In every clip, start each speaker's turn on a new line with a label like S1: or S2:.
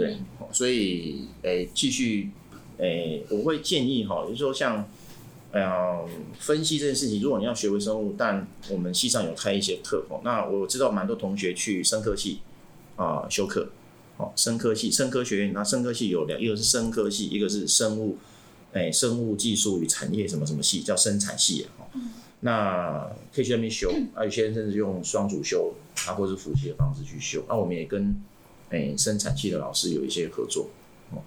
S1: 对，所以诶，继续诶，我会建议哈，就是说像呃分析这件事情，如果你要学微生物，但我们系上有开一些课哦，那我知道蛮多同学去生科系啊修课，哦，生科系、生科学院，那生科系有两，一个是生科系，一个是生物，诶，生物技术与产业什么什么系，叫生产系哦。那可以去那边修，啊，有些人甚至用双主修啊，或者是辅系的方式去修。那我们也跟诶、生产系的老师有一些合作。哦，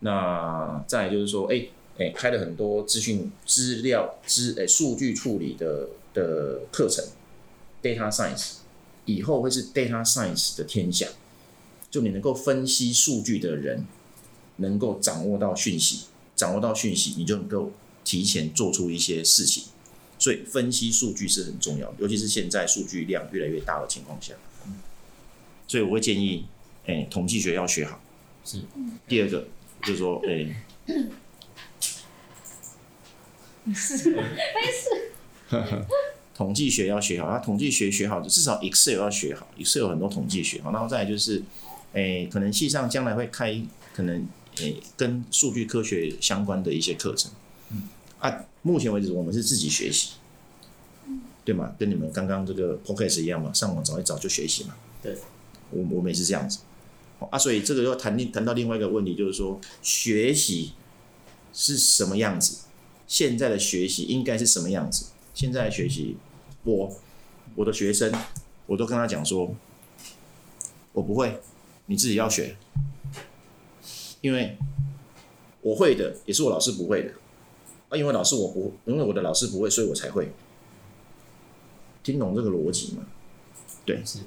S1: 那再就是说，哎、欸、哎、开了很多资讯资料资诶数据处理的的课程，data science，以后会是 data science 的天下。就你能够分析数据的人，能够掌握到讯息，掌握到讯息，你就能够提前做出一些事情。所以分析数据是很重要，尤其是现在数据量越来越大的情况下。所以我会建议，哎、欸，统计学要学好。是。第二个就是说，哎、欸，没事，没事。统计学要学好，那统计学学好，至少 Excel 要学好，Excel 有很多统计学。好，然后再来就是，哎、欸，可能系上将来会开可能，哎、欸，跟数据科学相关的一些课程。啊，目前为止我们是自己学习，对吗？跟你们刚刚这个 podcast 一样嘛，上网找一找就学习嘛。对，我我们也是这样子。啊，所以这个要谈另谈到另外一个问题，就是说学习是什么样子？现在的学习应该是什么样子？现在的学习，我我的学生，我都跟他讲说，我不会，你自己要学，因为我会的也是我老师不会的。啊，因为老师我不，因为我的老师不会，所以我才会听懂这个逻辑吗。对，是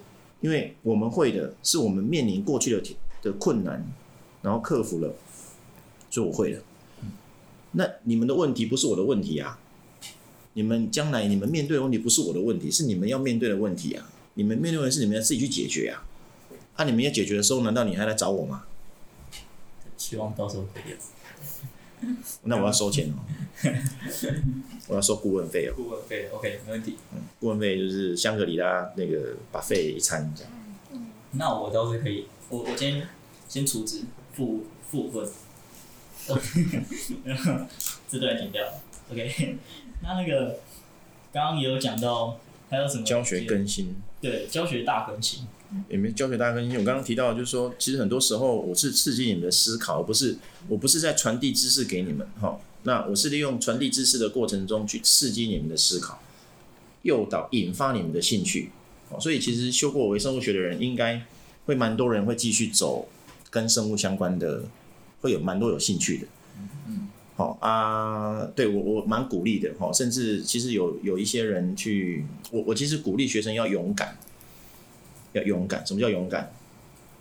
S1: 因为我们会的是我们面临过去的的困难，然后克服了，所以我会了。那你们的问题不是我的问题啊，你们将来你们面对的问题不是我的问题，是你们要面对的问题啊。你们面对的问题是你们要自己去解决啊。啊，你们要解决的时候，难道你还来找我吗？
S2: 希望到时候可以。
S1: 那我要收钱哦，我要收顾问费哦。
S2: 顾问费，OK，没问题。
S1: 嗯，顾问费就是香格里拉那个 buffet 一餐这样。
S2: 那我倒是可以，我我今天先出资付付费，这段剪掉。OK，那那个刚刚也有讲到，还有什么
S1: 教学更新？
S2: 对，教学大更新。
S1: 也没教学大更新。我刚刚提到，就是说，其实很多时候我是刺激你们的思考，不是我不是在传递知识给你们哈。那我是利用传递知识的过程中去刺激你们的思考，诱导、引发你们的兴趣。所以其实修过微生物学的人，应该会蛮多人会继续走跟生物相关的，会有蛮多有兴趣的。嗯，好啊，对我我蛮鼓励的哈。甚至其实有有一些人去，我我其实鼓励学生要勇敢。要勇敢，什么叫勇敢？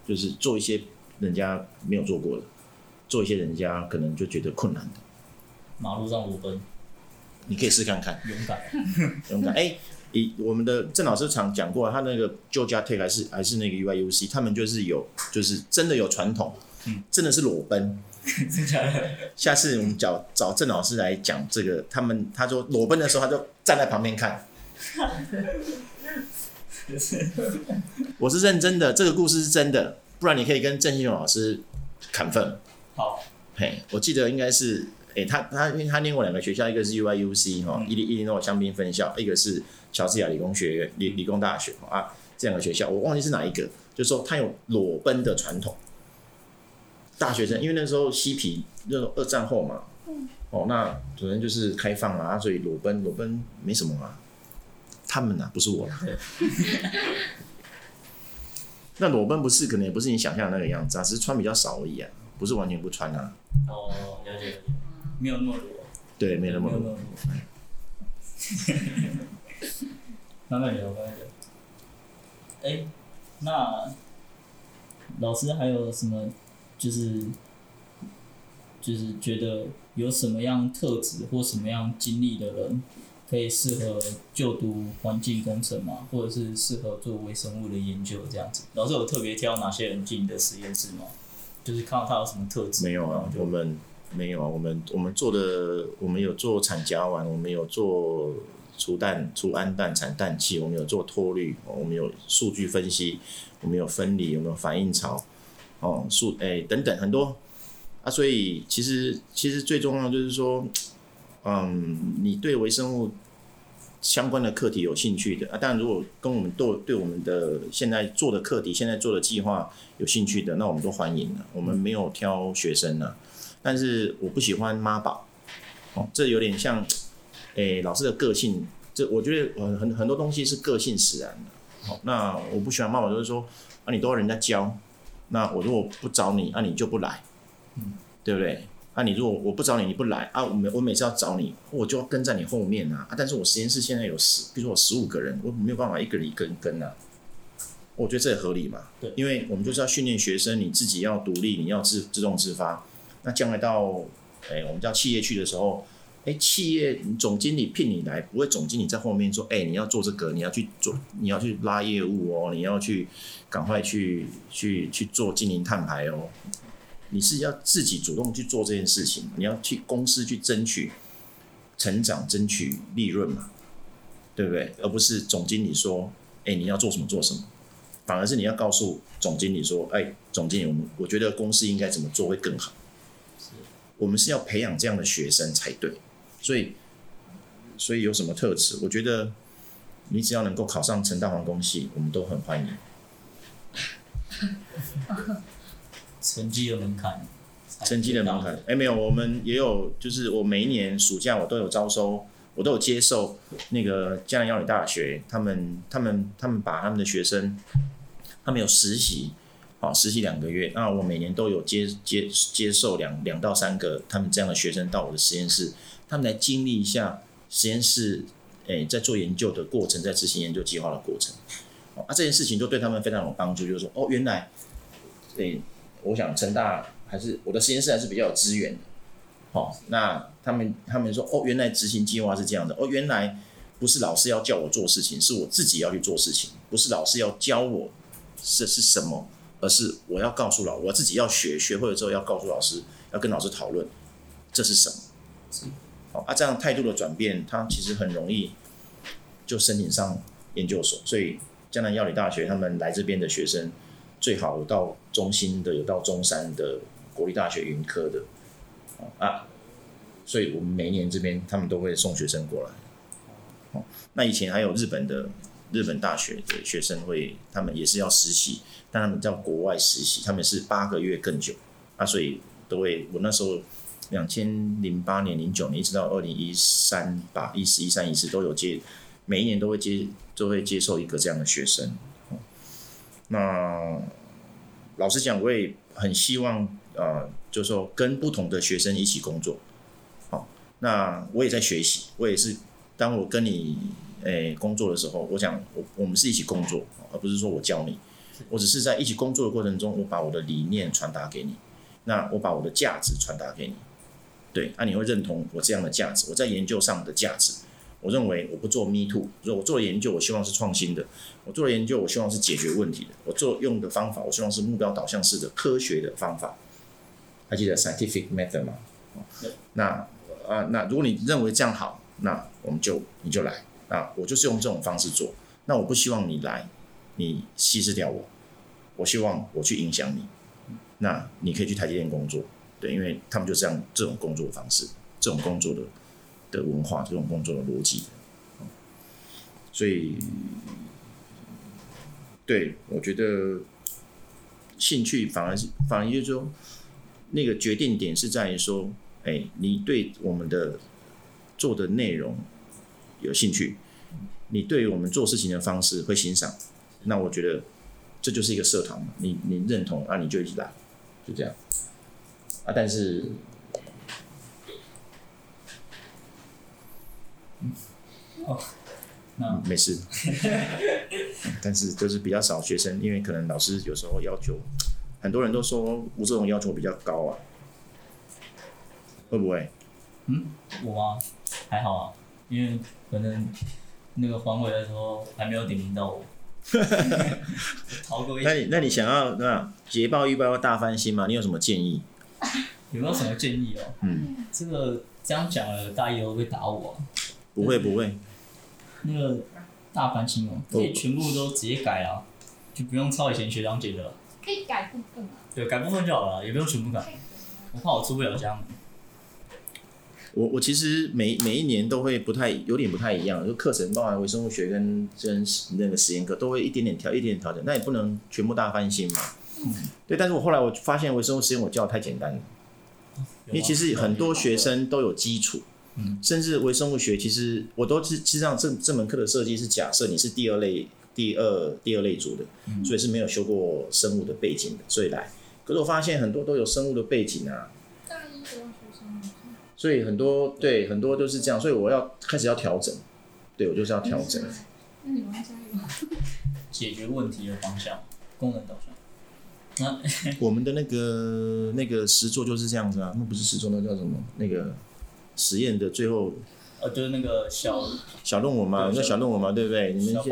S1: 就是做一些人家没有做过的，做一些人家可能就觉得困难的。
S2: 马路上裸奔，
S1: 你可以试看看。
S2: 勇敢，
S1: 勇敢。哎、欸，以我们的郑老师常讲过，他那个 Georgia Tech 还是还是那个 UIUC，他们就是有，就是真的有传统，嗯，真的是裸奔。下次我们找找郑老师来讲这个，他们他说裸奔的时候，他就站在旁边看。我是认真的，这个故事是真的，不然你可以跟郑信勇老师 confirm。
S2: 好，
S1: 嘿，我记得应该是，哎、欸，他他因为他念过两个学校，一个是 UIUC 哈、嗯，伊利伊利诺香槟分校，一个是乔治亚理工学院理理工大学啊，这两个学校我忘记是哪一个，就是说他有裸奔的传统。大学生因为那时候嬉皮，那种二战后嘛，哦，那可能就是开放啊，所以裸奔裸奔没什么啊。他们呐、啊，不是我。那裸奔不是，可能也不是你想象的那个样子啊，只是穿比较少而已啊，不是完全不穿啊。
S2: 哦，了解了解，没有那么裸。
S1: 对，没有那么裸。
S2: 慢慢聊，慢慢聊。哎，那老师还有什么？就是就是觉得有什么样特质或什么样经历的人？可以适合就读环境工程嘛？或者是适合做微生物的研究这样子？老师有特别挑哪些人进你的实验室吗？就是看到他有什么特质？
S1: 没有啊，我们没有啊，我们我们做的，我们有做产甲烷，我们有做除氮、除氨氮、产氮气，我们有做脱氯，我们有数据分析，我们有分离，我们有反应槽，哦，数诶、欸、等等很多啊，所以其实其实最重要就是说，嗯，你对微生物相关的课题有兴趣的啊，当然如果跟我们对对我们的现在做的课题、现在做的计划有兴趣的，那我们都欢迎了。我们没有挑学生呢，但是我不喜欢妈宝，哦，这有点像诶、老师的个性，这我觉得很很多东西是个性使然的。好，那我不喜欢妈宝，就是说啊，你都要人家教。那我如果不找你，那、啊、你就不来，嗯，对不对？那、啊、你如果我不找你，你不来啊，我每我每次要找你，我就要跟在你后面啊。啊，但是我实验室现在有十，比如说我十五个人，我没有办法一个人一个人跟啊。我觉得这也合理嘛，对，因为我们就是要训练学生，你自己要独立，你要自自动自发。那将来到，哎，我们叫企业去的时候，哎，企业总经理聘你来，不会总经理在后面说，哎，你要做这个，你要去做，你要去拉业务哦，你要去。赶快去去去做经营碳排哦！你是要自己主动去做这件事情，你要去公司去争取成长、争取利润嘛，对不对？而不是总经理说：“哎，你要做什么做什么。”反而是你要告诉总经理说：“哎，总经理，我们我觉得公司应该怎么做会更好。”我们是要培养这样的学生才对。所以，所以有什么特质？我觉得你只要能够考上成大化工系，我们都很欢迎。
S2: 成绩的门槛，
S1: 成绩的门槛，哎、欸，没有，我们也有，就是我每一年暑假我都有招收，我都有接受那个江南药理大学，他们他们他们把他们的学生，他们有实习，好，实习两个月，那我每年都有接接接受两两到三个他们这样的学生到我的实验室，他们来经历一下实验室，哎、欸，在做研究的过程，在执行研究计划的过程。啊，这件事情就对他们非常有帮助，就是说，哦，原来，对，我想成大还是我的实验室还是比较有资源的，好、哦，那他们他们说，哦，原来执行计划是这样的，哦，原来不是老师要叫我做事情，是我自己要去做事情，不是老师要教我这是什么，而是我要告诉老，我自己要学，学会了之后要告诉老师，要跟老师讨论这是什么，好，啊，这样态度的转变，他其实很容易就申请上研究所，所以。江南药理大学，他们来这边的学生最好有到中兴的，有到中山的国立大学云科的啊，所以我们每年这边他们都会送学生过来。哦那以前还有日本的日本大学的学生会，他们也是要实习，但他们叫国外实习，他们是八个月更久啊，所以都会。我那时候两千零八年、零九年一直到二零一三吧，一四、一三、一四都有接。每一年都会接，都会接受一个这样的学生。那老实讲，我也很希望，呃，就是说跟不同的学生一起工作。好，那我也在学习，我也是，当我跟你诶工作的时候，我想我我们是一起工作，而不是说我教你，我只是在一起工作的过程中，我把我的理念传达给你，那我把我的价值传达给你，对，那、你会认同我这样的价值，我在研究上的价值。我认为我不做 me too，我做研究，我希望是创新的；我做了研究，我希望是解决问题的；我做用的方法，我希望是目标导向式的科学的方法。还记得 scientific method 吗？那啊，那如果你认为这样好，那我们就你就来啊，我就是用这种方式做。那我不希望你来，你稀释掉我。我希望我去影响你。那你可以去台积电工作，对，因为他们就这样这种工作方式，这种工作的。的文化，这种工作的逻辑，所以，对，我觉得兴趣反而是反而就是说，那个决定点是在于说，哎，你对我们的做的内容有兴趣，你对于我们做事情的方式会欣赏，那我觉得这就是一个社团嘛，你你认同啊，你就一起来，就这样，啊，但是。
S2: 哦，那
S1: 没事，但是就是比较少学生，因为可能老师有时候要求，很多人都说吴志荣要求比较高啊，会不会？
S2: 嗯，我吗？还好啊，因为可能那个黄伟的时候还没有点名到我。
S1: 那你那你想要那捷报预报要大翻新吗？你有什么建议？
S2: 有没有什么建议哦？嗯，这个这样讲了，大一会不会打我啊？
S1: 不会不会。
S2: 那个大翻新哦，可以全部都直接改啊，就不用抄以前学长姐的了。
S3: 可以改部分啊。
S2: 对，改部分就好了，也不用全部改。我怕我出不了家门。
S1: 我我其实每每一年都会不太有点不太一样，就课程包含微生物学跟跟那个实验课都会一点点调一点点调整，那也不能全部大翻新嘛。嗯。对，但是我后来我发现微生物实验我教的太简单了，因为其实很多学生都有基础，嗯，甚至微生物学其实我都是实际上这这门课的设计是假设你是第二类第二第二类组的，所以是没有修过生物的背景的，所以来。可是我发现很多都有生物的背景啊。大一都要学生所以很多对很多都是这样，所以我要开始要调整，对我就是要调整。
S3: 那你们加油。
S2: 解决问题的方向，功能导向。那
S1: 我们的那个那个实作就是这样子啊，那不是实作，那叫什么？那个实验的最后。
S2: 呃，就是那个小
S1: 小论文嘛，那小论文嘛，对不对？你们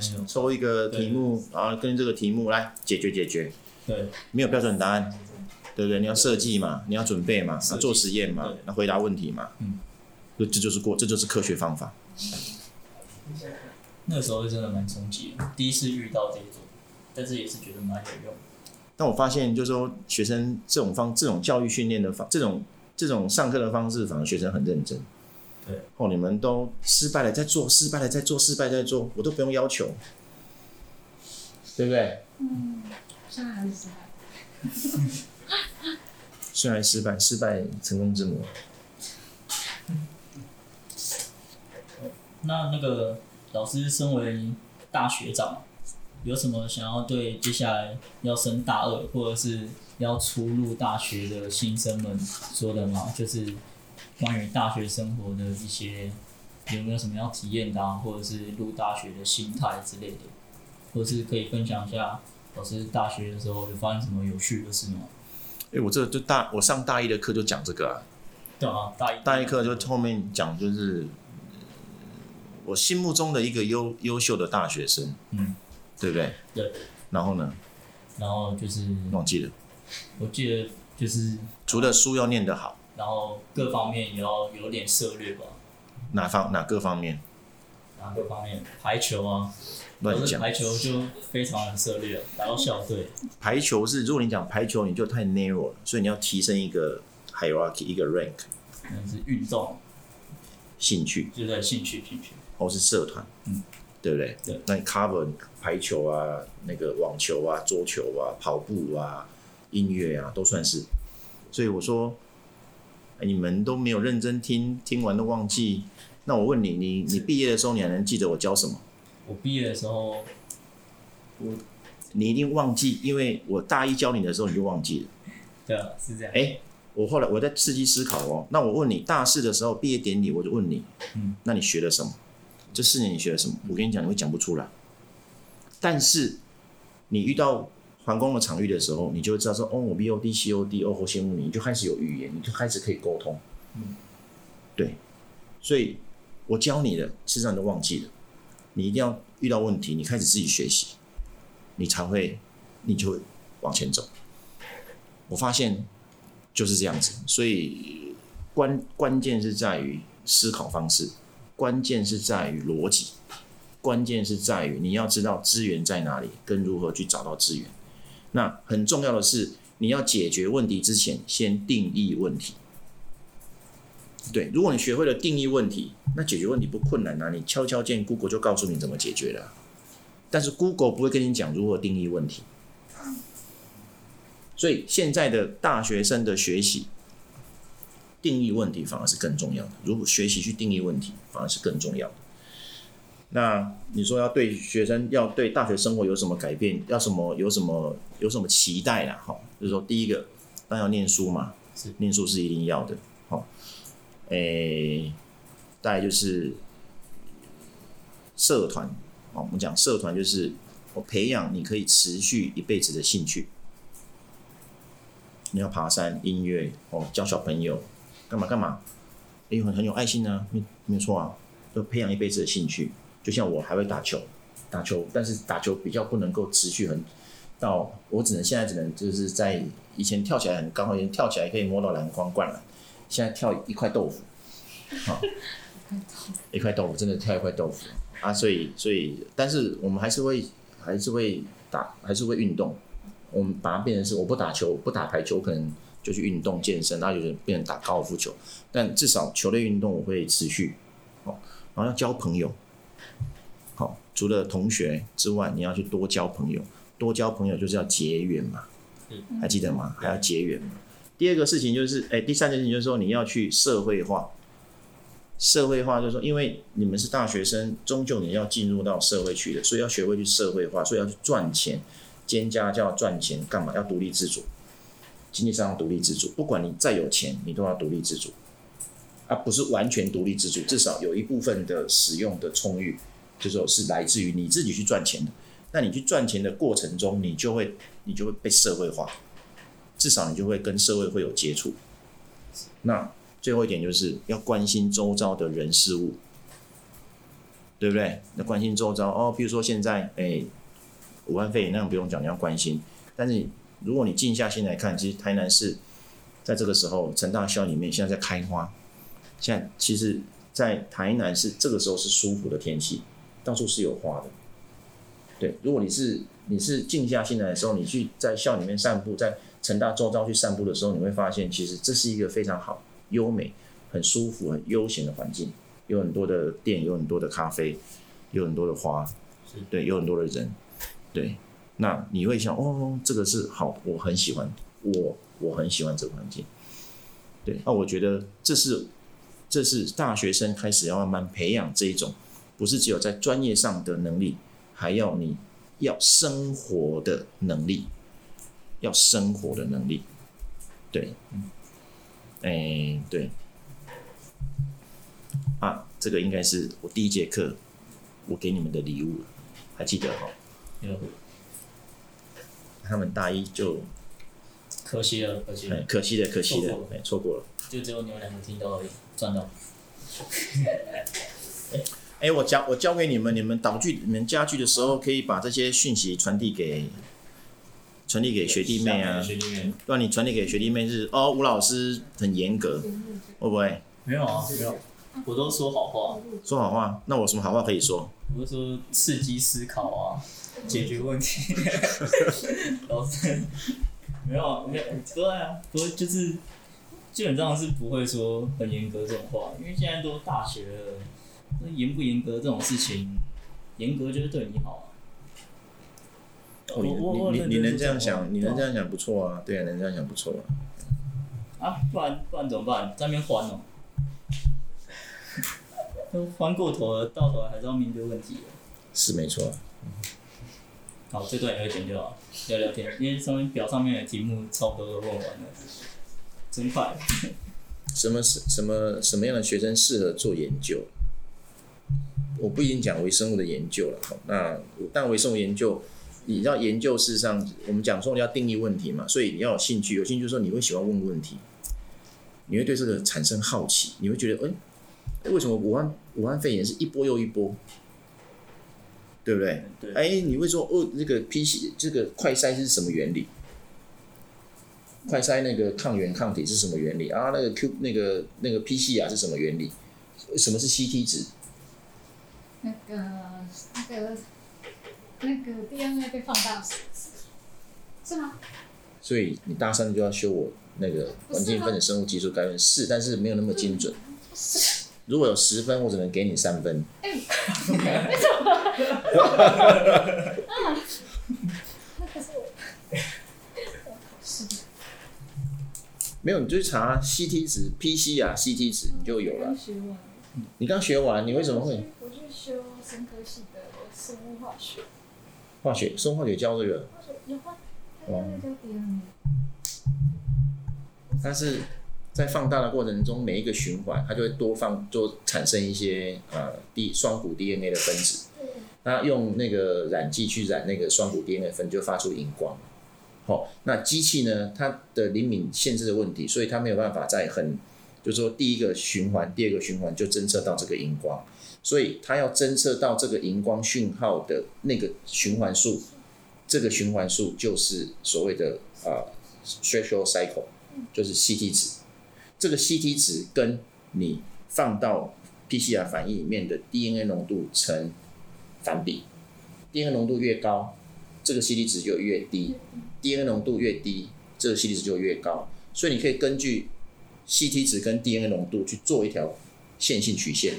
S1: 先抽一个题目，然后跟这个题目来解决解决。
S2: 对。没有
S1: 标准答案。对不对？你要设计嘛，你要准备嘛，要做实验嘛，要回答问题嘛。嗯，这这就是过，这就是科学方法。
S2: 那个时候真的蛮冲击的，第一次遇到这种，但是也是觉得蛮有用。
S1: 但我发现，就是说，学生这种方，这种教育训练的方，这种这种上课的方式，反而学生很认真。
S2: 对。
S1: 哦，你们都失败了再做，失败了再做，失败再做，我都不用要求，对不对？
S3: 嗯，现在还是失败。
S1: 虽然失败，失败成功之母。
S2: 那那个老师身为大学长，有什么想要对接下来要升大二或者是要初入大学的新生们说的吗？就是关于大学生活的一些，有没有什么要体验的啊，或者是入大学的心态之类的，或者是可以分享一下老师大学的时候有发生什么有趣的事吗？
S1: 哎，我这就大，我上大一的课就讲这个啊。
S2: 对啊，大一。
S1: 大一课就后面讲，就是我心目中的一个优优秀的大学生，嗯，对不对？
S2: 对。
S1: 然后呢？
S2: 然后就是
S1: 忘记了。
S2: 我记得就是
S1: 除了书要念得好，
S2: 然后各方面也要有点涉略吧。
S1: 哪方哪各方面？
S2: 哪个方面？排球啊。乱讲，排球就非常的涉猎了，打到校队。
S1: 排球是，如果你讲排球，你就太 narrow 了，所以你要提升一个 hierarchy，一个 rank。
S2: 那是运动，
S1: 兴趣，
S2: 就在兴趣，兴趣。
S1: 或是社团，嗯，对不对？
S2: 对。
S1: 那你 cover 排球啊，那个网球啊，桌球啊，跑步啊，音乐啊，都算是。所以我说，你们都没有认真听，听完都忘记。那我问你，你你毕业的时候，你还能记得我教什么？
S2: 我毕业的时候，我
S1: 你一定忘记，因为我大一教你的时候你就忘记了。
S2: 对啊，是这样。
S1: 哎，我后来我在刺激思考哦。那我问你，大四的时候毕业典礼，我就问你，嗯，那你学了什么？这四年你学了什么？我跟你讲，你会讲不出来。但是你遇到环工的场域的时候，你就会知道说，哦，我 B O D C O D，哦，好羡慕你，你就开始有语言，你就开始可以沟通。嗯，对。所以我教你的，事实际上你都忘记了。你一定要遇到问题，你开始自己学习，你才会，你就会往前走。我发现就是这样子，所以关关键是在于思考方式，关键是在于逻辑，关键是在于你要知道资源在哪里，跟如何去找到资源。那很重要的是，你要解决问题之前，先定义问题。对，如果你学会了定义问题，那解决问题不困难啊！你敲敲键，Google 就告诉你怎么解决了。但是 Google 不会跟你讲如何定义问题。所以现在的大学生的学习，定义问题反而是更重要的。如果学习去定义问题，反而是更重要的。那你说要对学生，要对大学生活有什么改变？要什么？有什么？有什么期待啦？哈，就是说，第一个，当然要念书嘛，是念书是一定要的。好。诶、欸，大概就是社团，哦，我们讲社团就是我培养你可以持续一辈子的兴趣。你要爬山、音乐，哦，教小朋友，干嘛干嘛，哎、欸，很很有爱心啊，没没错啊，就培养一辈子的兴趣。就像我还会打球，打球，但是打球比较不能够持续很到，我只能现在只能就是在以前跳起来很高，好像跳起来可以摸到篮筐灌篮。现在跳一块豆腐，好，一块豆腐真的跳一块豆腐啊！所以，所以，但是我们还是会，还是会打，还是会运动，我们把它变成是我不打球，不打排球，可能就去运动健身，那就是变成打高尔夫球。但至少球类运动我会持续，哦，然后要交朋友，好，除了同学之外，你要去多交朋友，多交朋友就是要结缘嘛，还记得吗？还要结缘嘛。第二个事情就是，哎，第三件事情就是说你要去社会化。社会化就是说，因为你们是大学生，终究你要进入到社会去的，所以要学会去社会化，所以要去赚钱，兼家教赚钱干嘛？要独立自主，经济上要独立自主。不管你再有钱，你都要独立自主，而不是完全独立自主，至少有一部分的使用的充裕，就是说是来自于你自己去赚钱的。那你去赚钱的过程中，你就会你就会被社会化，至少你就会跟社会会有接触。那。最后一点就是要关心周遭的人事物，对不对？那关心周遭哦，比如说现在，哎，武汉肺炎那不用讲，你要关心。但是如果你静下心来看，其实台南市在这个时候，陈大校里面现在在开花。现在其实，在台南市这个时候是舒服的天气，到处是有花的。对，如果你是你是静下心来的时候，你去在校里面散步，在成大周遭去散步的时候，你会发现，其实这是一个非常好。优美、很舒服、很悠闲的环境，有很多的店，有很多的咖啡，有很多的花，对，有很多的人，对。那你会想，哦，这个是好，我很喜欢，我我很喜欢这个环境，对。那我觉得这是这是大学生开始要慢慢培养这一种，不是只有在专业上的能力，还要你要生活的能力，要生活的能力，对。哎、欸，对，啊，这个应该是我第一节课我给你们的礼物，还记得哈？有。他们大一就
S2: 可惜了，可惜了，
S1: 可惜的，可惜的，哎，错过了。
S2: 就只有你们两个听到而已，赚到。
S1: 哎、欸，我教我教给你们，你们导具、你们家具的时候，可以把这些讯息传递给。传递给学弟妹啊，学弟妹，让你传递给学弟妹是哦，吴老师很严格，会不会？
S2: 没有啊，没有，我都说好话。
S1: 说好话，那我什么好话可以说？
S2: 我是说刺激思考啊，解决问题。老师，没有，没有，对啊，不会就是基本上是不会说很严格这种话，因为现在都大学了，那严不严格这种事情，严格就是对你好啊。
S1: 哦、你你你能这样想，你能这样想不错啊，对啊，能这样想不错啊。
S2: 啊，不然不然怎么办？在那边还哦，都还过头了，到头来还是要面对问题。
S1: 是没错。
S2: 好，这段也会剪掉，聊聊天，因为上面表上面的题目差不多都问完了，真快。
S1: 什么是什么什么样的学生适合做研究？我不一定讲微生物的研究了，那但微生物研究。你知道研究事实上，我们讲说你要定义问题嘛，所以你要有兴趣，有兴趣说你会喜欢问问题，你会对这个产生好奇，你会觉得，哎、欸，为什么武汉武汉肺炎是一波又一波，对不对？对。哎、欸，你会说，哦，这个 PC 这个快筛是什么原理？快筛那个抗原抗体是什么原理啊？那个 Q 那个那个 PCR 是什么原理？什么是 CT 值？
S3: 那个那个。那个 DNA 被放大是是吗？
S1: 所以你大三就要修我那个环境分子生物技术概论是，但是没有那么精准。如果有十分，我只能给你三分。哎、欸，为什么？啊，那可是我，是没有，你就去查 CT 值、PC 啊，CT 值你就有了。你刚学完，你为什
S3: 么会？生科系的生物化学。
S1: 化学，生物化学教这个。
S3: 化学有吗？哦。
S1: 但是在放大的过程中，每一个循环，它就会多放，就产生一些呃 D 双股 DNA 的分子。那用那个染剂去染那个双股 DNA 分，就发出荧光。好，那机器呢，它的灵敏限制的问题，所以它没有办法在很，就是说第一个循环、第二个循环就侦测到这个荧光。所以它要侦测到这个荧光讯号的那个循环数，这个循环数就是所谓的啊 threshold cycle，就是 CT 值。这个 CT 值跟你放到 PCR 反应里面的 DNA 浓度成反比，DNA 浓度越高，这个 CT 值就越低，DNA 浓度越低，这个 CT 值就越高。所以你可以根据 CT 值跟 DNA 浓度去做一条线性曲线。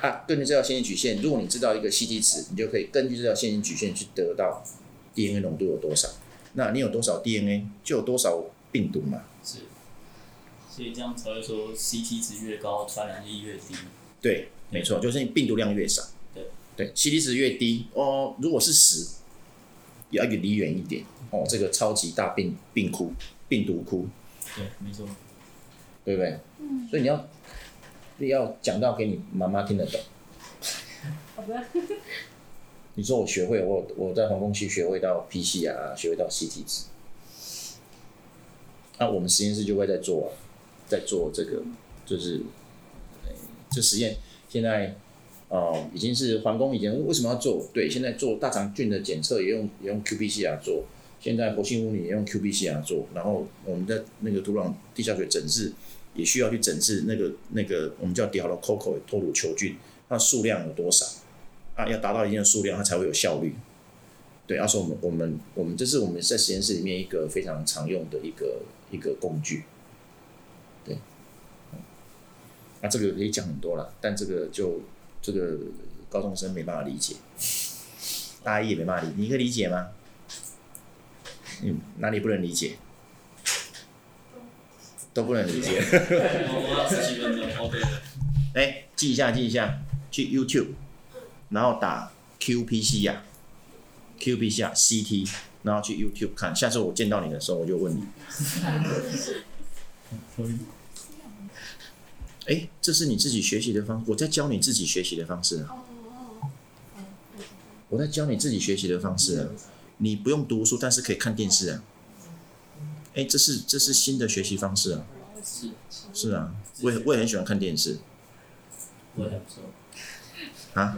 S1: 啊，根据这条线性曲线，如果你知道一个 CT 值，你就可以根据这条线性曲线去得到 DNA 浓度有多少。那你有多少 DNA，就有多少病毒嘛。
S2: 是。所以这样才会说 CT 值越高，传染力越低。
S1: 对，没错，就是你病毒量越少。
S2: 对。
S1: 对，CT 值越低哦，如果是十，也要离远一点哦。这个超级大病病窟、病毒窟。
S2: 对，没错。
S1: 对不对？嗯。所以你要。要讲到给你妈妈听得懂。好的。你说我学会我我在航空器学会到 PCR 啊，学会到 CT 值。那我们实验室就会在做、啊，在做这个，就是，这实验现在哦已经是皇宫已经为什么要做？对，现在做大肠菌的检测也用也用 qPCR 做，现在活性污泥也用 qPCR 做，然后我们的那个土壤地下水整治。也需要去整治那个那个我们叫 Dehaulococcal 脱乳球菌，它数量有多少啊？要达到一定的数量，它才会有效率。对，要说我们我们我们这是我们在实验室里面一个非常常用的一个一个工具。对，那这个可以讲很多了，但这个就这个高中生没办法理解，大一也没办法理，你可以理解吗？嗯，哪里不能理解？都不能理解。哎，记一下，记一下，去 YouTube，然后打 QPC 呀啊，qPCR 啊，CT，然后去 YouTube 看。下次我见到你的时候，我就问你。哎，这是你自己学习的方，我在教你自己学习的方式啊。我在教你自己学习的方式啊，你不用读书，但是可以看电视啊。哎，这是这是新的学习方式啊！是是啊，我也我也很喜欢看电视。
S2: 我也不错。
S1: 啊？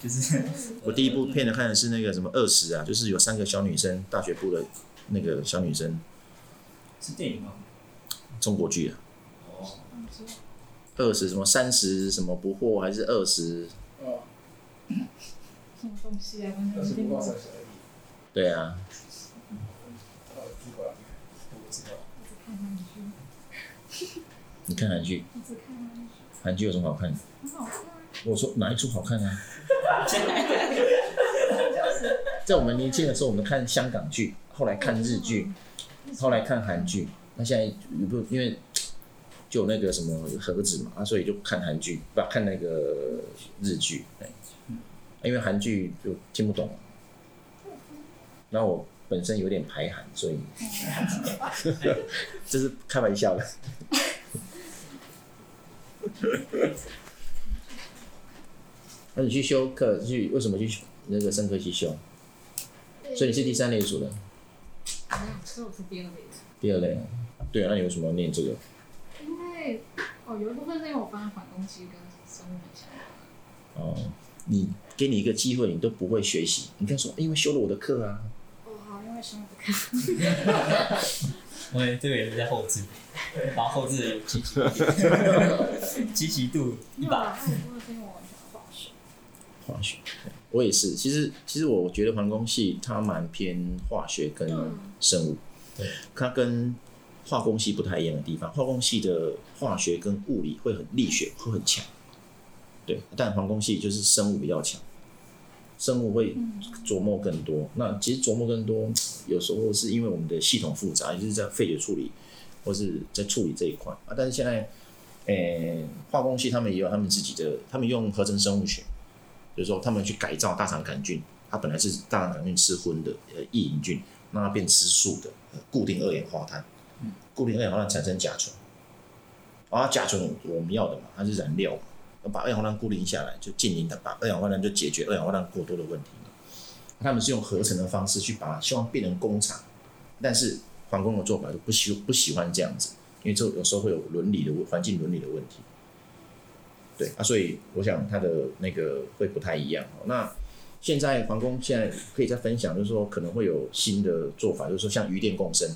S2: 就是
S1: 我第一部片的看的是那个什么《二十》啊，就是有三个小女生，大学部的那个小女生。
S2: 是电影吗？
S1: 中国剧啊。
S2: 哦。
S1: 二十什么三十什么不惑还是二十？
S3: 哦。什么东西啊？二十
S1: 你看韩剧？韩剧有什么好看的？我说哪一出好看啊？在我们年轻的时候，我们看香港剧，后来看日剧，后来看韩剧。那现在不因为就有那个什么盒子嘛，啊，所以就看韩剧，不看那个日剧。因为韩剧就听不懂。然后我本身有点排寒，所以 这是开玩笑的。那你去修课去为什么去那个生科去修？所以你是第三类组的。
S3: 没有，是我是第二类。
S1: 第二类，对啊，那你为什么要念这个？
S3: 因为哦，有一部分是因为我发现环工系跟生物很像。
S1: 哦，你给你一个机会，你都不会学习，你跟他说，因为修了我的课啊。
S3: 哦，好，因为生物不看。
S2: 喂，这个也是在后制，把后置的积极积极度一把。
S1: 化学，我也是。其实，其实我觉得环工系它蛮偏化学跟生物，对，它跟化工系不太一样的地方。化工系的化学跟物理会很力学，会很强，对。但环工系就是生物比较强。生物会琢磨更多，那其实琢磨更多，有时候是因为我们的系统复杂，就是在废水处理或是在处理这一块啊。但是现在，诶、化工系他们也有他们自己的，他们用合成生物学，就是说他们去改造大肠杆菌，它本来是大肠杆菌吃荤的呃异营菌，让它变吃素的固定二氧化碳，固定二氧化碳产生甲醇，啊，甲醇我们要的嘛，它是燃料。把二氧化碳固定下来，就净零的把二氧化碳就解决二氧化碳过多的问题。他们是用合成的方式去把，希望变成工厂。但是皇宫的做法就不喜不喜欢这样子，因为这有时候会有伦理的环境伦理的问题。对啊，所以我想他的那个会不太一样。那现在皇宫现在可以再分享，就是说可能会有新的做法，就是说像鱼电共生，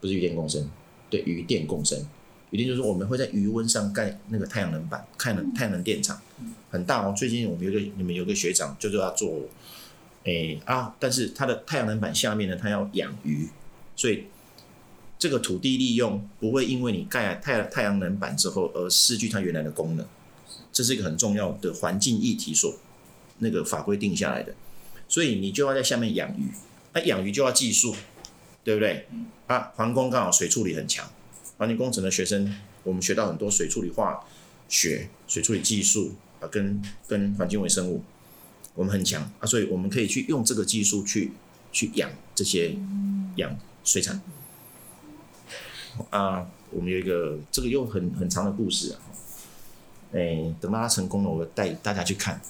S1: 不是鱼电共生，对，鱼电共生。一定就是说，我们会在余温上盖那个太阳能板，太阳能太阳能电厂，很大哦。最近我们有个你们有个学长，就是要做，诶、诶啊，但是它的太阳能板下面呢，它要养鱼，所以这个土地利用不会因为你盖太太阳能板之后而失去它原来的功能，这是一个很重要的环境议题所那个法规定下来的，所以你就要在下面养鱼，那养鱼就要技术，对不对？啊，皇宫刚好水处理很强，环境工程的学生我们学到很多水处理化学、水处理技术啊，跟跟环境微生物。我们很强啊，所以我们可以去用这个技术去去养这些养水产啊。我们有一个这个又很很长的故事啊。哎，等到它成功了，我带大家去看。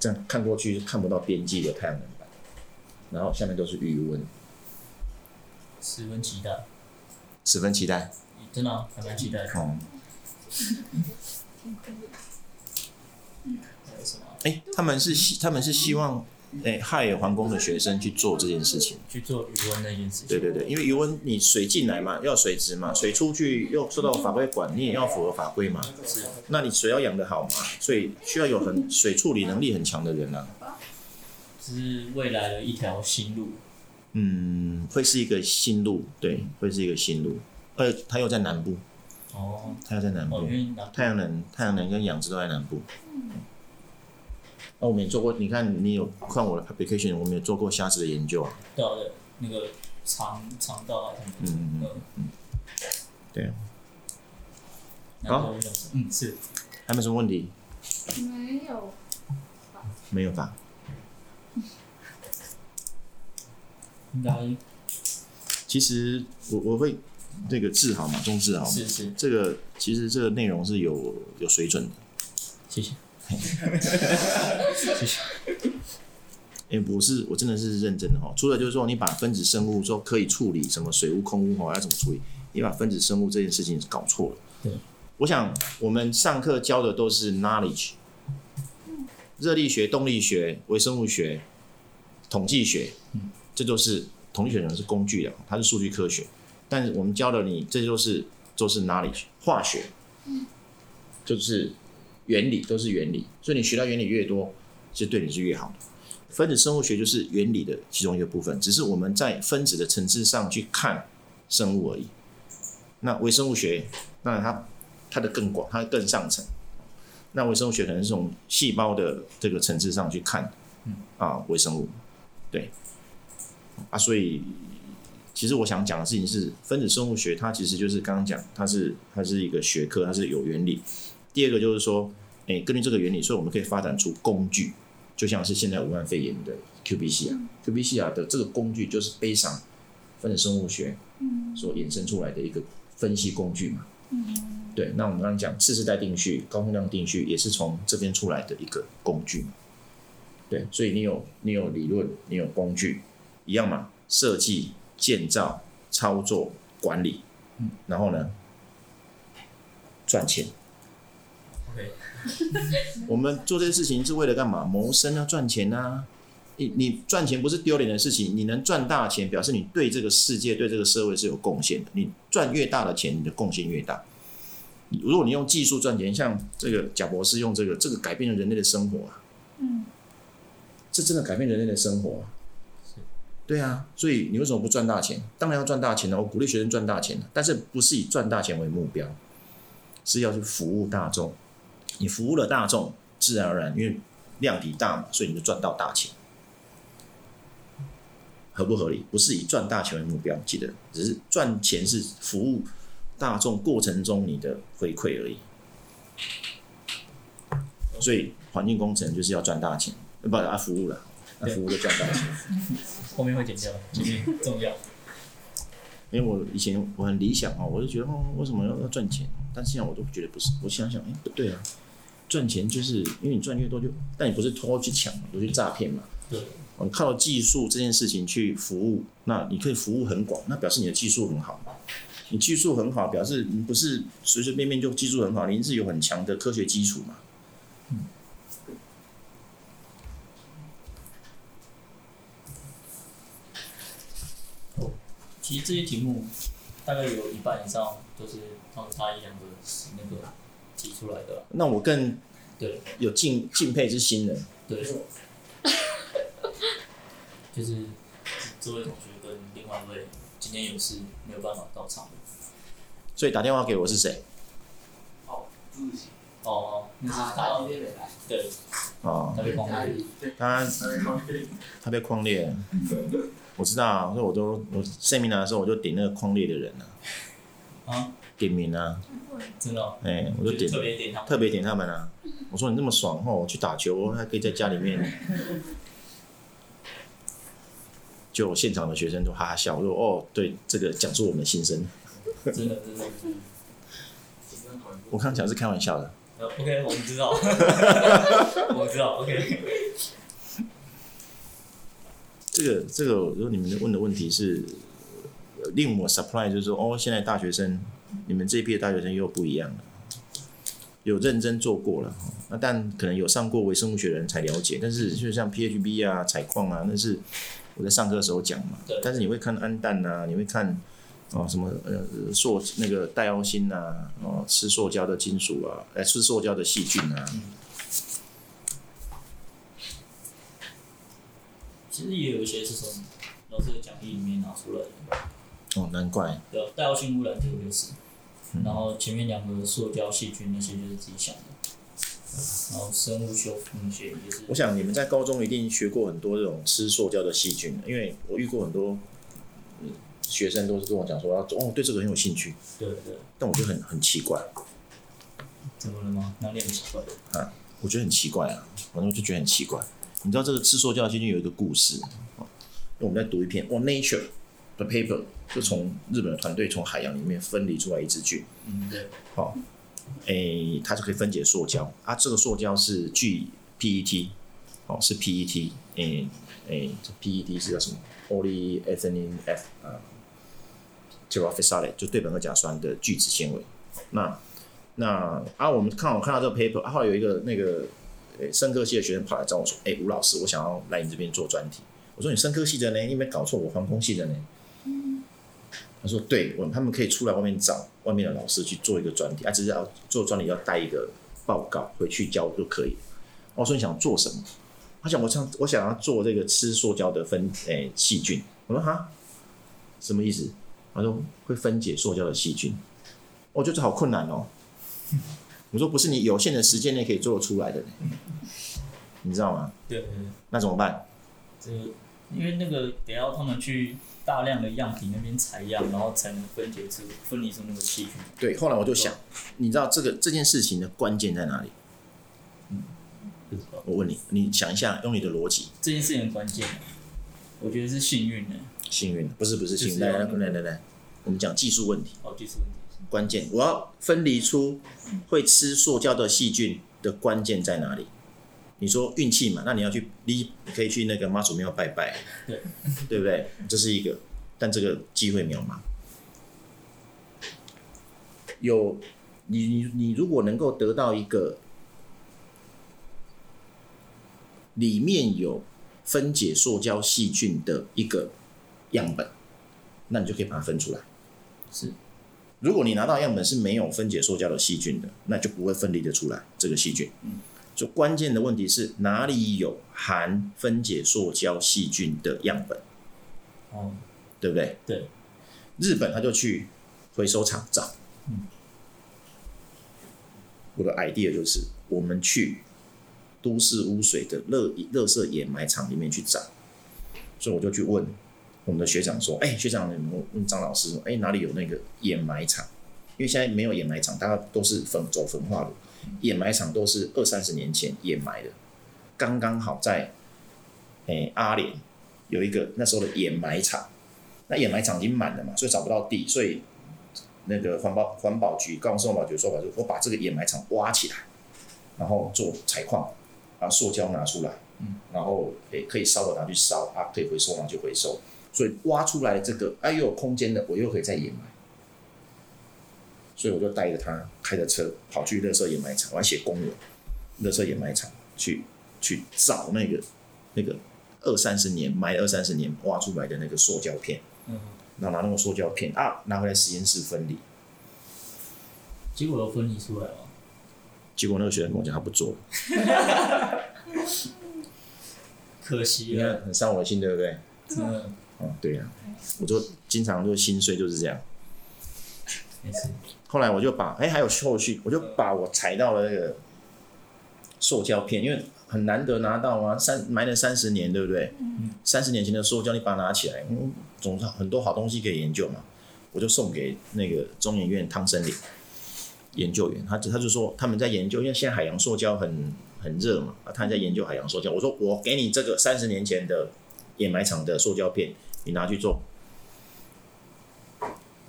S1: 这样看过去看不到边际的太阳能板，然后下面都是余温。
S2: 十分期待。
S1: 十分期待。
S2: 真的、啊，还蛮期待的。嗯。
S1: 哎、欸，他们是希他们是希望，哎、欸，海尔环工的学生去做这件事情，
S2: 去做余温那件事情。
S1: 对对对，因为余温你水进来嘛，要水质嘛，水出去又受到法规管，你也要符合法规嘛。是。那你水要养得好嘛，所以需要有很水处理能力很强的人啊。
S2: 这是未来的一条新路。
S1: 嗯，会是一个新路，对，会是一个新路。呃，它又在南部。
S2: 哦。
S1: 它又在南部。
S2: 哦，
S1: 太阳能、太阳能跟养殖都在南部。那、啊、我们也做过，你看你有看我的 publication，我们也做过虾子的研究啊。
S2: 对的，那个肠肠道啊，
S1: 嗯嗯嗯嗯，对。
S2: 好，嗯是。
S1: 还有没有什么问题？
S3: 没有。
S1: 没有吧？
S2: 应该。
S1: 其实我我会这个治好嘛，中治好嘛。
S2: 是是。
S1: 这个其实这个内容是有有水准的。
S2: 谢谢。
S1: 谢谢。哎，不是，我真的是认真的哈。除了就是说，你把分子生物说可以处理什么水污、空污哈，要怎么处理？你把分子生物这件事情搞错了。
S2: 对。
S1: 我想我们上课教的都是 knowledge，热力学、动力学、微生物学、统计学，这都是统计学可能是工具的，它是数据科学。但是我们教的你，这些都是都是 knowledge，化学，就是。原理都是原理，所以你学到原理越多，就对你是越好的。分子生物学就是原理的其中一个部分，只是我们在分子的层次上去看生物而已。那微生物学，那它它的更广，它更上层。那微生物学可能是从细胞的这个层次上去看，啊，微生物，对，啊，所以其实我想讲的事情是，分子生物学它其实就是刚刚讲，它是它是一个学科，它是有原理。第二个就是说，诶，根据这个原理，所以我们可以发展出工具，就像是现在武汉肺炎的 qPCR 啊，qPCR 啊的这个工具就是悲伤分子生物学所衍生出来的一个分析工具嘛。对，那我们刚刚讲次世代定序、高通量定序也是从这边出来的一个工具嘛。对，所以你有你有理论，你有工具，一样嘛，设计、建造、操作、管理，然后呢，赚钱。我们做这些事情是为了干嘛？谋生啊，赚钱啊！你你赚钱不是丢脸的事情，你能赚大钱，表示你对这个世界、对这个社会是有贡献的。你赚越大的钱，你的贡献越大。如果你用技术赚钱，像这个贾博士用这个，这个改变了人类的生活啊！嗯，这真的改变人类的生活啊！对啊，所以你为什么不赚大钱？当然要赚大钱了，我鼓励学生赚大钱，但是不是以赚大钱为目标，是要去服务大众。你服务了大众，自然而然，因为量体大嘛，所以你就赚到大钱，合不合理？不是以赚大钱为目标，记得，只是赚钱是服务大众过程中你的回馈而已。所以环境工程就是要赚大钱，不把它服务了，那服务就赚大钱。
S2: 后面会剪掉，前面重要。
S1: 因为我以前我很理想啊，我就觉得哦，为什么要要赚钱？但现在我都觉得不是。我想想，哎，不对啊。赚钱就是因为你赚越多就，但你不是偷去抢，不是去诈骗嘛？
S2: 对。
S1: 你靠技术这件事情去服务，那你可以服务很广，那表示你的技术很好。你技术很好，表示你不是随随便便就技术很好，你是有很强的科学基础嘛？
S2: 其实这些题目大概有一半以上都是他们差一两个那个。提出来的，
S1: 那我更对。有敬敬佩之心人，
S2: 对，就是这位同学跟另外一位今天有事没有办法到场的。
S1: 所以打电话给我是谁？
S2: 哦，哦，那是他。对，
S1: 哦，
S2: 他被框裂，
S1: 他他被框裂了，我知道啊，所以我都我 seminar 的时候我就点那个框列的人啊，
S2: 啊，
S1: 点名啊，
S2: 真的、哦，
S1: 哎、欸，我就点
S2: 特别点他，
S1: 特别点他们啊，我说你那么爽哦，我去打球，我还可以在家里面，就现场的学生都哈哈笑，我说哦，对，这个讲出我们的心声，
S2: 真的真的，
S1: 我刚刚讲是开玩笑的。
S2: OK，我们知道，我知道，OK。
S1: 这个这个，如果你们问的问题是令我 surprise，就是说，哦，现在大学生，你们这一批的大学生又不一样了，有认真做过了，那但可能有上过微生物学的人才了解，但是就像 PHB 啊、采矿啊，那是我在上课的时候讲嘛。
S2: 对。
S1: 但是你会看氨氮啊，你会看。哦，什么呃塑那个戴奥辛呐，哦，吃塑胶的金属啊，哎，吃塑胶的细菌啊。
S2: 其实也有一些是从老师的讲义里面拿出来的。
S1: 哦，难怪。
S2: 对，戴奥辛污染这个就是，嗯、然后前面两个塑胶细菌那些就是自己想的，然后生物修复那些也是。
S1: 我想你们在高中一定学过很多这种吃塑胶的细菌，因为我遇过很多。学生都是跟我讲说要哦，对这个很有兴趣。
S2: 对对。
S1: 但我觉得很很奇怪。
S2: 怎么了吗？哪里很奇怪？
S1: 啊，我觉得很奇怪啊，反正我就觉得很奇怪。你知道这个吃塑胶细菌有一个故事，我们再读一篇《哦 Nature》的 paper，就从日本的团队从海洋里面分离出来一支菌。
S2: 嗯，对。
S1: 好，诶，它就可以分解塑胶啊。这个塑胶是聚 PET，哦，是 PET，诶诶，这 PET 是叫什么？Polyethylene F 啊。Terephthalate 就对苯二甲酸的聚酯纤维。那那啊，我们看我看到这个 paper，啊，后来有一个那个对，生科系的学生跑来找我说：“哎、吴老师，我想要来你这边做专题。”我说：“你生科系的呢？你有没搞错，我航空系的呢。”他说：“对，我他们可以出来外面找外面的老师去做一个专题，啊，只是要做专题要带一个报告回去交就可以。”我说：“你想做什么？”他想：“我想我想要做这个吃塑胶的分诶细菌。”我说：“哈，什么意思？”他说会分解塑胶的细菌，我觉得这好困难哦。我说不是你有限的时间内可以做得出来的，你知道
S2: 吗？对。
S1: 那怎么办？
S2: 这因为那个得要他们去大量的样品那边采样，然后才能分解出分离出那个细菌。
S1: 对，后来我就想，你知道这个这件事情的关键在哪里？嗯，我问你，你想一下，用你的逻辑，
S2: 这件事情很关键，我觉得是幸运的。
S1: 幸运？不是不是幸运，来来来来来。我们讲技术问题。
S2: 哦，技术问题。
S1: 关键，我要分离出会吃塑胶的细菌的关键在哪里？你说运气嘛？那你要去，你可以去那个妈祖庙拜拜，
S2: 对，
S1: 对不对？这是一个，但这个机会渺茫。有，你你你如果能够得到一个里面有分解塑胶细菌的一个样本，那你就可以把它分出来。
S2: 是，
S1: 如果你拿到样本是没有分解塑胶的细菌的，那就不会分离得出来这个细菌。嗯，就关键的问题是哪里有含分解塑胶细菌的样本？
S2: 哦，
S1: 对不对？
S2: 对，
S1: 日本他就去回收厂找。嗯，我的 idea 就是我们去都市污水的垃垃圾掩埋场里面去找，所以我就去问。我们的学长说：“哎、欸，学长，你问张老师说，哎、欸，哪里有那个掩埋场？因为现在没有掩埋场，大家都是焚走焚化炉，掩埋场都是二三十年前掩埋的。刚刚好在，哎、欸，阿联有一个那时候的掩埋场，那掩埋场已经满了嘛，所以找不到地，所以那个环保环保局、高雄市环保局说法就是，我把这个掩埋场挖起来，然后做采矿，把塑胶拿出来，嗯，然后诶、欸、可以烧的拿去烧，啊，可以回收拿去回收。”所以挖出来这个，哎，又有空间的，我又可以再掩埋。所以我就带着他开着车跑去垃圾掩埋场，我还写公文，垃圾掩埋场去去找那个那个二三十年埋二三十年挖出来的那个塑胶片，嗯，然后拿那个塑胶片啊拿回来实验室分离，
S2: 结果都分离出来了。
S1: 结果那个学生跟我讲他不做了，
S2: 可惜，
S1: 你看很伤我的心，对不对？
S2: 嗯，
S1: 哦，对呀、啊，我就经常就心碎就是
S2: 这样。
S1: 后来我就把，哎，还有后续，我就把我踩到了那个塑胶片，因为很难得拿到啊，三埋了三十年，对不对？嗯。三十年前的塑胶，你把它拿起来，嗯，总很多好东西可以研究嘛。我就送给那个中研院汤森林研究员，他他就说他们在研究，因为现在海洋塑胶很很热嘛，啊，他还在研究海洋塑胶。我说我给你这个三十年前的掩埋场的塑胶片，你拿去做。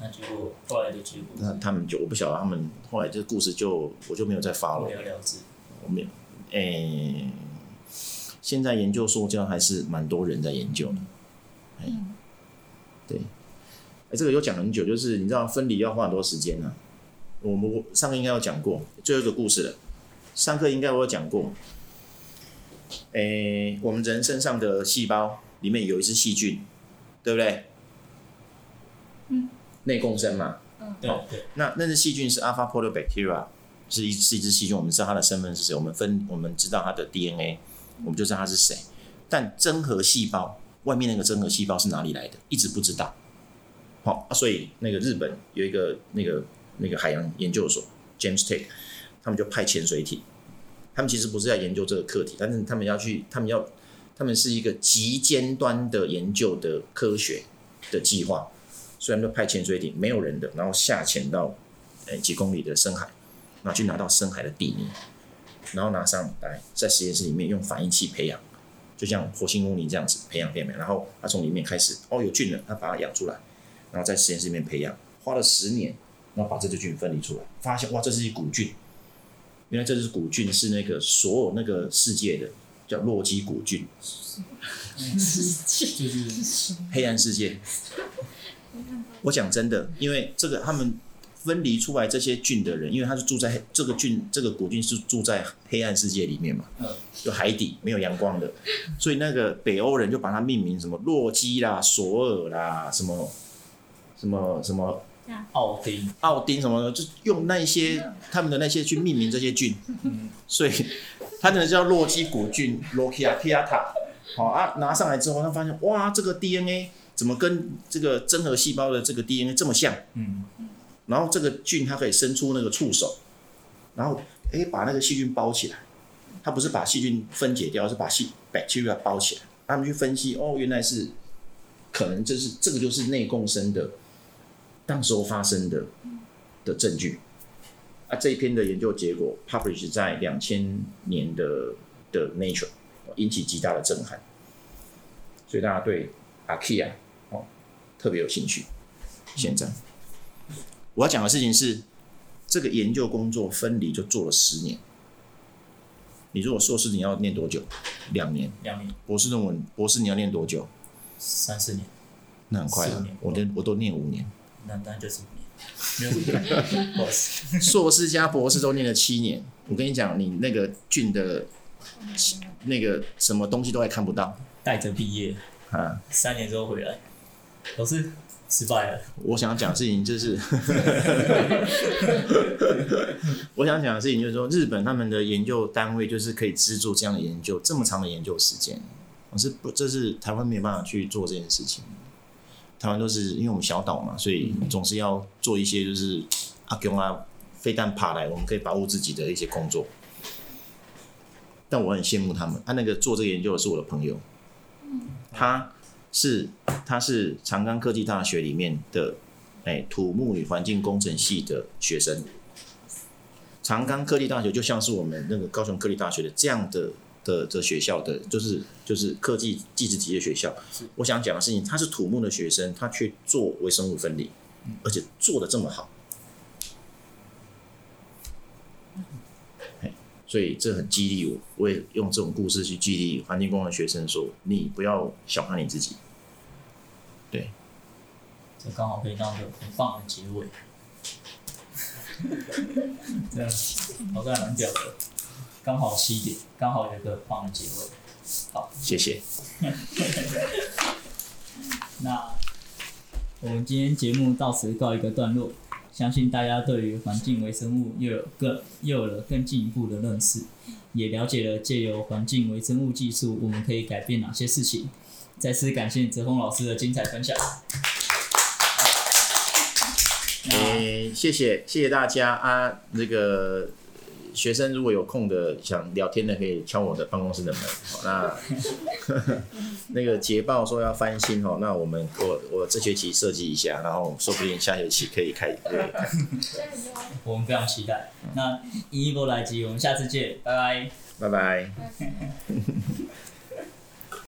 S2: 那结果后来的结果，
S1: 那他们就我不晓得，他们后来这个故事就我就没有再发了。
S2: 不了了之。
S1: 我没有，诶、欸，现在研究塑胶还是蛮多人在研究的。哎、欸，对，哎、欸，这个有讲很久，就是你知道分离要花很多时间呢、啊。我们我上课应该有讲过，最后一个故事了。上课应该我有讲过。诶、欸，我们人身上的细胞里面有一只细菌，对不对？
S3: 嗯。
S1: 内共生嘛，
S2: 嗯，对对。
S1: 那那只细菌是 Alpha Proteobacteria，是一是一只细菌，我们知道它的身份是谁，我们分我们知道它的 DNA，我们就知道它是谁。但真核细胞外面那个真核细胞是哪里来的，一直不知道。好、啊，所以那个日本有一个那个那个海洋研究所 James Take，他们就派潜水艇，他们其实不是在研究这个课题，但是他们要去，他们要，他们是一个极尖端的研究的科学的计划。虽然说派潜水艇没有人的，然后下潜到呃几公里的深海，然后去拿到深海的地泥，然后拿上来在实验室里面用反应器培养，就像火星污泥这样子培养变美，然后他从里面开始哦有菌了，他把它养出来，然后在实验室里面培养，花了十年，然后把这只菌分离出来，发现哇这是一古菌，原来这只古菌是那个所有那个世界的叫洛基古郡，就是黑暗世界。我讲真的，因为这个他们分离出来这些郡的人，因为他是住在这个郡这个古郡是住在黑暗世界里面嘛，就海底没有阳光的，所以那个北欧人就把它命名什么洛基啦、索尔啦、什么什么什么
S2: 奥丁、
S1: 奥丁什么的，就用那些他们的那些去命名这些郡，所以他真的叫洛基古菌 Lokia piata。好啊，拿上来之后，他发现哇，这个 DNA。怎么跟这个真核细胞的这个 DNA 这么像？嗯，然后这个菌它可以伸出那个触手，然后哎把那个细菌包起来，它不是把细菌分解掉，是把细 bacteria 包起来。他们去分析，哦，原来是可能这是这个就是内共生的，当时候发生的的证据。啊，这一篇的研究结果 publish 在两千年的的 Nature，引起极大的震撼，所以大家对 Akiya 哦特别有兴趣。现在我要讲的事情是，这个研究工作分离就做了十年。你如果硕士你要念多久？两年。
S2: 两年。博
S1: 士论文，博士你要念多久？
S2: 三四年。
S1: 那很快了！我都我都念五年。
S2: 那当然就是
S1: 硕士加博士都念了七年。我跟你讲，你那个俊的，那个什么东西都还看不到。
S2: 带着毕业。啊。三年之后回来。老师失败了。
S1: 我想讲的事情就是，我想讲的事情就是说，日本他们的研究单位就是可以资助这样的研究，这么长的研究时间，我是不，这是台湾没有办法去做这件事情。台湾都是因为我们小岛嘛，所以总是要做一些就是阿公啊飞弹爬来，我们可以保护自己的一些工作。但我很羡慕他们，他那个做这个研究的是我的朋友，他。是，他是长冈科技大学里面的，哎、欸，土木与环境工程系的学生。长冈科技大学就像是我们那个高雄科技大学的这样的的的学校的，就是就是科技技职职业学校。我想讲的事情，他是土木的学生，他去做微生物分离，而且做的这么好。所以这很激励我，我也用这种故事去激励环境工的学生说：你不要小看你自己。对，
S2: 这刚好可以当个很棒的结尾。这样好像蛮屌的，刚好七点，刚好有一个棒的结尾。好，
S1: 谢谢。
S2: 那我们今天节目到此告一个段落。相信大家对于环境微生物又有更又有了更进一步的认识，也了解了借由环境微生物技术，我们可以改变哪些事情。再次感谢泽峰老师的精彩分享。
S1: 诶、欸，谢谢谢谢大家啊！那个学生如果有空的想聊天的，可以敲我的办公室的门。那 那个捷报说要翻新哦，那我们我我这学期设计一下，然后说不定下学期可以开。对，
S2: 我们非常期待。那一波来集，我们下次见，拜拜，
S1: 拜拜。